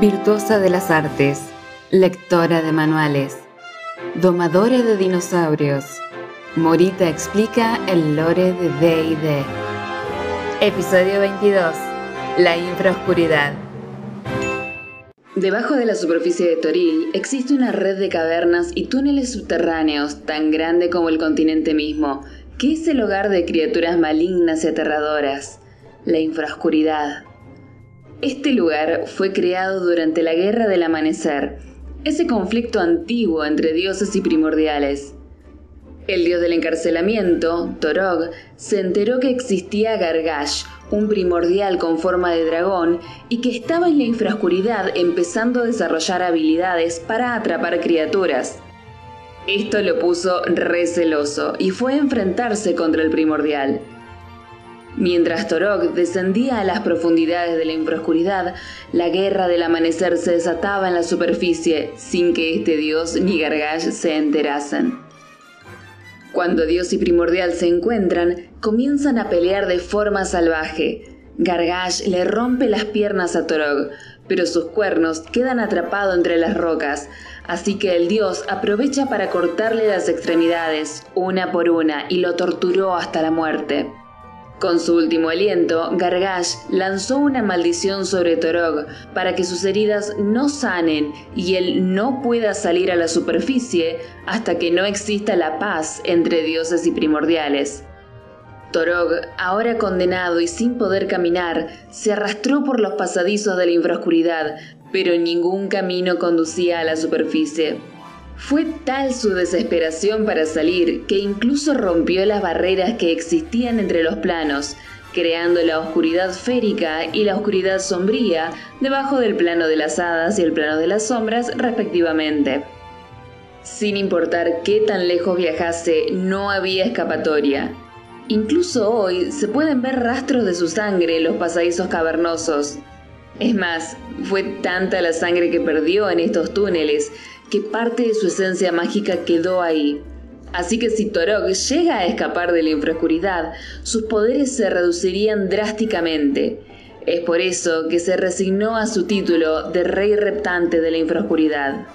Virtuosa de las artes, lectora de manuales, domadora de dinosaurios, Morita explica el lore de D&D. Episodio 22. La infraoscuridad. Debajo de la superficie de Toril existe una red de cavernas y túneles subterráneos tan grande como el continente mismo, que es el hogar de criaturas malignas y aterradoras, la infraoscuridad. Este lugar fue creado durante la Guerra del Amanecer, ese conflicto antiguo entre dioses y primordiales. El dios del encarcelamiento, Torog, se enteró que existía Gargash, un primordial con forma de dragón, y que estaba en la infraoscuridad empezando a desarrollar habilidades para atrapar criaturas. Esto lo puso receloso y fue a enfrentarse contra el primordial. Mientras Torog descendía a las profundidades de la infraoscuridad, la guerra del amanecer se desataba en la superficie sin que este dios ni Gargash se enterasen. Cuando Dios y Primordial se encuentran, comienzan a pelear de forma salvaje. Gargash le rompe las piernas a Torog, pero sus cuernos quedan atrapados entre las rocas, así que el dios aprovecha para cortarle las extremidades, una por una, y lo torturó hasta la muerte. Con su último aliento, Gargash lanzó una maldición sobre Torog para que sus heridas no sanen y él no pueda salir a la superficie hasta que no exista la paz entre dioses y primordiales. Torog, ahora condenado y sin poder caminar, se arrastró por los pasadizos de la infraoscuridad, pero ningún camino conducía a la superficie. Fue tal su desesperación para salir que incluso rompió las barreras que existían entre los planos, creando la oscuridad férica y la oscuridad sombría debajo del plano de las hadas y el plano de las sombras respectivamente. Sin importar qué tan lejos viajase, no había escapatoria. Incluso hoy se pueden ver rastros de su sangre en los pasadizos cavernosos. Es más, fue tanta la sangre que perdió en estos túneles que parte de su esencia mágica quedó ahí. Así que si Torok llega a escapar de la infraoscuridad, sus poderes se reducirían drásticamente. Es por eso que se resignó a su título de Rey Reptante de la Infraoscuridad.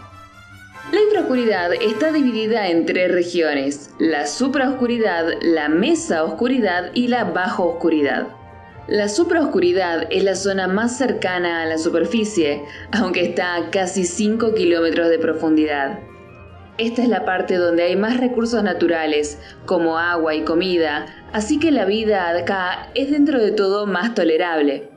La infraoscuridad está dividida en tres regiones, la supraoscuridad, la mesa oscuridad y la bajo oscuridad. La supraoscuridad es la zona más cercana a la superficie, aunque está a casi 5 kilómetros de profundidad. Esta es la parte donde hay más recursos naturales, como agua y comida, así que la vida acá es dentro de todo más tolerable.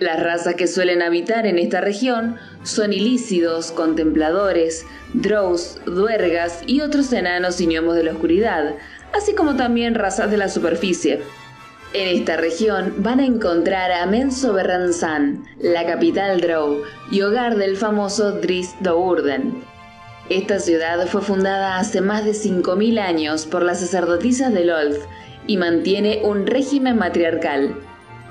Las razas que suelen habitar en esta región son ilícidos, contempladores, drows, duergas y otros enanos y gnomos de la oscuridad, así como también razas de la superficie. En esta región van a encontrar a Menzoberranzan, la capital Drow y hogar del famoso Dris Dourden. Esta ciudad fue fundada hace más de 5.000 años por las sacerdotisas de Lolth y mantiene un régimen matriarcal.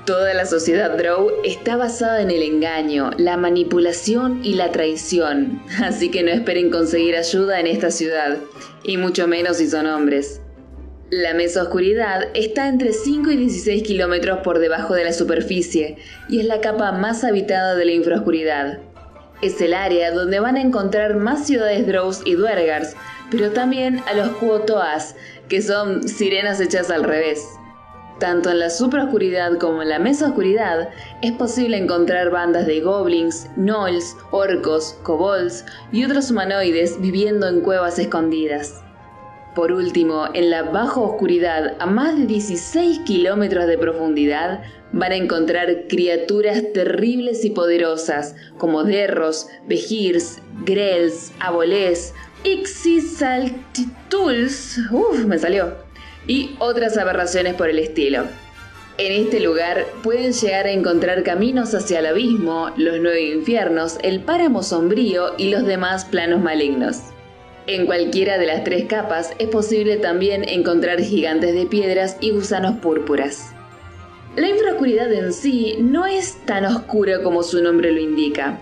Toda la sociedad Drow está basada en el engaño, la manipulación y la traición, así que no esperen conseguir ayuda en esta ciudad, y mucho menos si son hombres. La mesoscuridad está entre 5 y 16 kilómetros por debajo de la superficie y es la capa más habitada de la infraoscuridad. Es el área donde van a encontrar más ciudades Drows y Duergars, pero también a los Kuotoas, que son sirenas hechas al revés. Tanto en la supraoscuridad como en la mesoscuridad es posible encontrar bandas de goblins, gnolls, orcos, kobolds y otros humanoides viviendo en cuevas escondidas. Por último, en la baja oscuridad, a más de 16 kilómetros de profundidad, van a encontrar criaturas terribles y poderosas, como derros, vejirs, grels, abolés, ixisaltituls, uff, me salió, y otras aberraciones por el estilo. En este lugar pueden llegar a encontrar caminos hacia el abismo, los nueve infiernos, el páramo sombrío y los demás planos malignos. En cualquiera de las tres capas es posible también encontrar gigantes de piedras y gusanos púrpuras. La infraoscuridad en sí no es tan oscura como su nombre lo indica.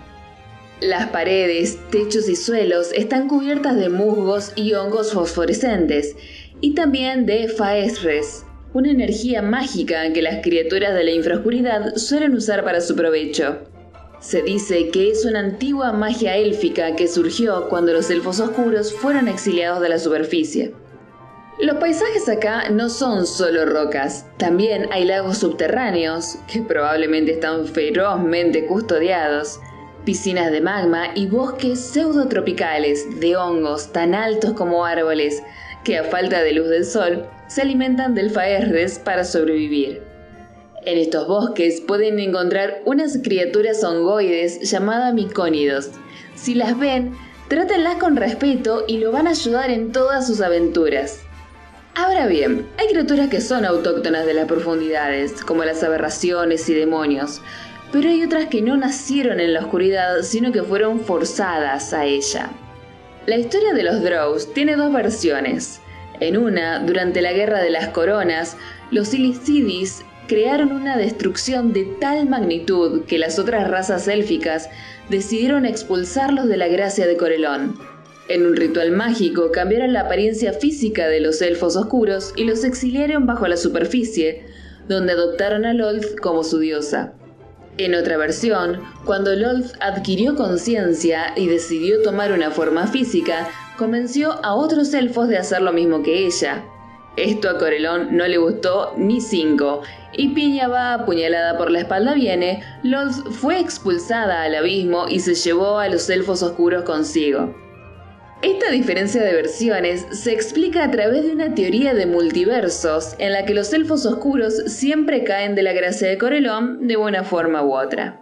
Las paredes, techos y suelos están cubiertas de musgos y hongos fosforescentes, y también de faesres, una energía mágica que las criaturas de la infraoscuridad suelen usar para su provecho. Se dice que es una antigua magia élfica que surgió cuando los elfos oscuros fueron exiliados de la superficie. Los paisajes acá no son solo rocas, también hay lagos subterráneos, que probablemente están ferozmente custodiados, piscinas de magma y bosques pseudotropicales de hongos tan altos como árboles, que a falta de luz del sol se alimentan del faerres para sobrevivir. En estos bosques pueden encontrar unas criaturas hongoides llamadas micónidos. Si las ven, trátenlas con respeto y lo van a ayudar en todas sus aventuras. Ahora bien, hay criaturas que son autóctonas de las profundidades, como las aberraciones y demonios, pero hay otras que no nacieron en la oscuridad, sino que fueron forzadas a ella. La historia de los Drows tiene dos versiones. En una, durante la Guerra de las Coronas, los Illicidis crearon una destrucción de tal magnitud que las otras razas élficas decidieron expulsarlos de la gracia de Corelón. En un ritual mágico cambiaron la apariencia física de los elfos oscuros y los exiliaron bajo la superficie, donde adoptaron a Lolth como su diosa. En otra versión, cuando Lolth adquirió conciencia y decidió tomar una forma física, convenció a otros elfos de hacer lo mismo que ella, esto a Corelón no le gustó ni cinco, y Piña va apuñalada por la espalda viene, Lolth fue expulsada al abismo y se llevó a los elfos oscuros consigo. Esta diferencia de versiones se explica a través de una teoría de multiversos en la que los elfos oscuros siempre caen de la gracia de Corelón de una forma u otra.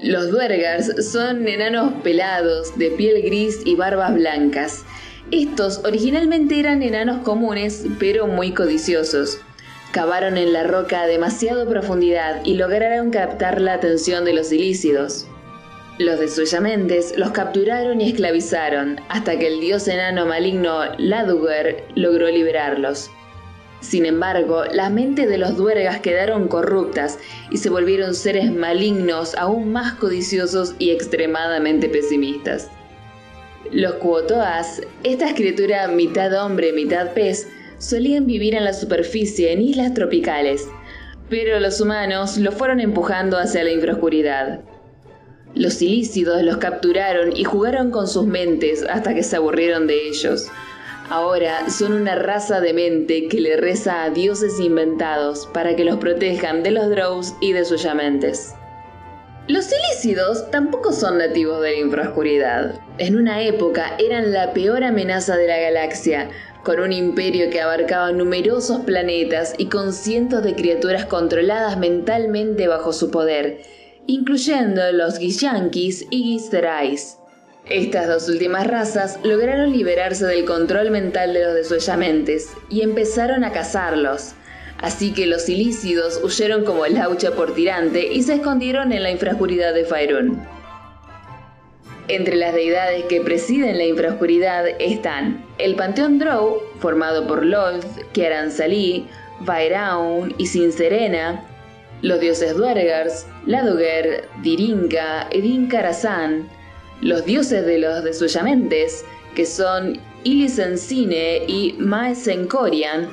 Los duergars son enanos pelados, de piel gris y barbas blancas, estos originalmente eran enanos comunes, pero muy codiciosos. Cavaron en la roca a demasiado profundidad y lograron captar la atención de los ilícidos. Los desollamentes los capturaron y esclavizaron, hasta que el dios enano maligno Laduger logró liberarlos. Sin embargo, las mentes de los duergas quedaron corruptas y se volvieron seres malignos aún más codiciosos y extremadamente pesimistas. Los cuotoas, esta criatura mitad hombre, mitad pez, solían vivir en la superficie en islas tropicales, pero los humanos los fueron empujando hacia la infraoscuridad. Los ilícidos los capturaron y jugaron con sus mentes hasta que se aburrieron de ellos. Ahora son una raza de mente que le reza a dioses inventados para que los protejan de los drows y de sus yamentes. Los ilícidos tampoco son nativos de la infraoscuridad. En una época eran la peor amenaza de la galaxia, con un imperio que abarcaba numerosos planetas y con cientos de criaturas controladas mentalmente bajo su poder, incluyendo los Gishankis y Gisterais. Estas dos últimas razas lograron liberarse del control mental de los desollamentes y empezaron a cazarlos, Así que los ilícidos huyeron como laucha por tirante y se escondieron en la infrascuridad de Faerun. Entre las deidades que presiden la infrascuridad están el panteón Drow, formado por Lolth, Kiaran Salí, Vaeraun y Sinserena, los dioses Duergars, Ladoger, Dirinka, Edin Karazhan, los dioses de los desuyamentes, que son Ilisensine y Maesenkorian,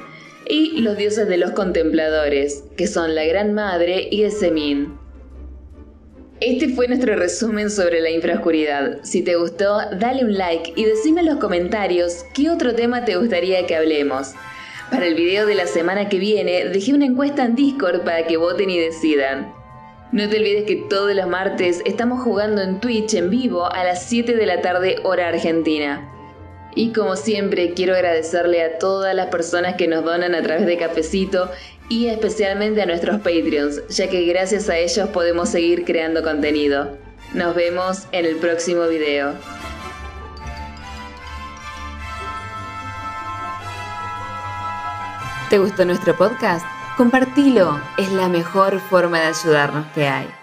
y los dioses de los contempladores, que son la Gran Madre y Esemin. Este fue nuestro resumen sobre la infraoscuridad. Si te gustó, dale un like y decime en los comentarios qué otro tema te gustaría que hablemos. Para el video de la semana que viene, dejé una encuesta en Discord para que voten y decidan. No te olvides que todos los martes estamos jugando en Twitch en vivo a las 7 de la tarde hora argentina. Y como siempre, quiero agradecerle a todas las personas que nos donan a través de Cafecito y especialmente a nuestros Patreons, ya que gracias a ellos podemos seguir creando contenido. Nos vemos en el próximo video. ¿Te gustó nuestro podcast? Compartilo, es la mejor forma de ayudarnos que hay.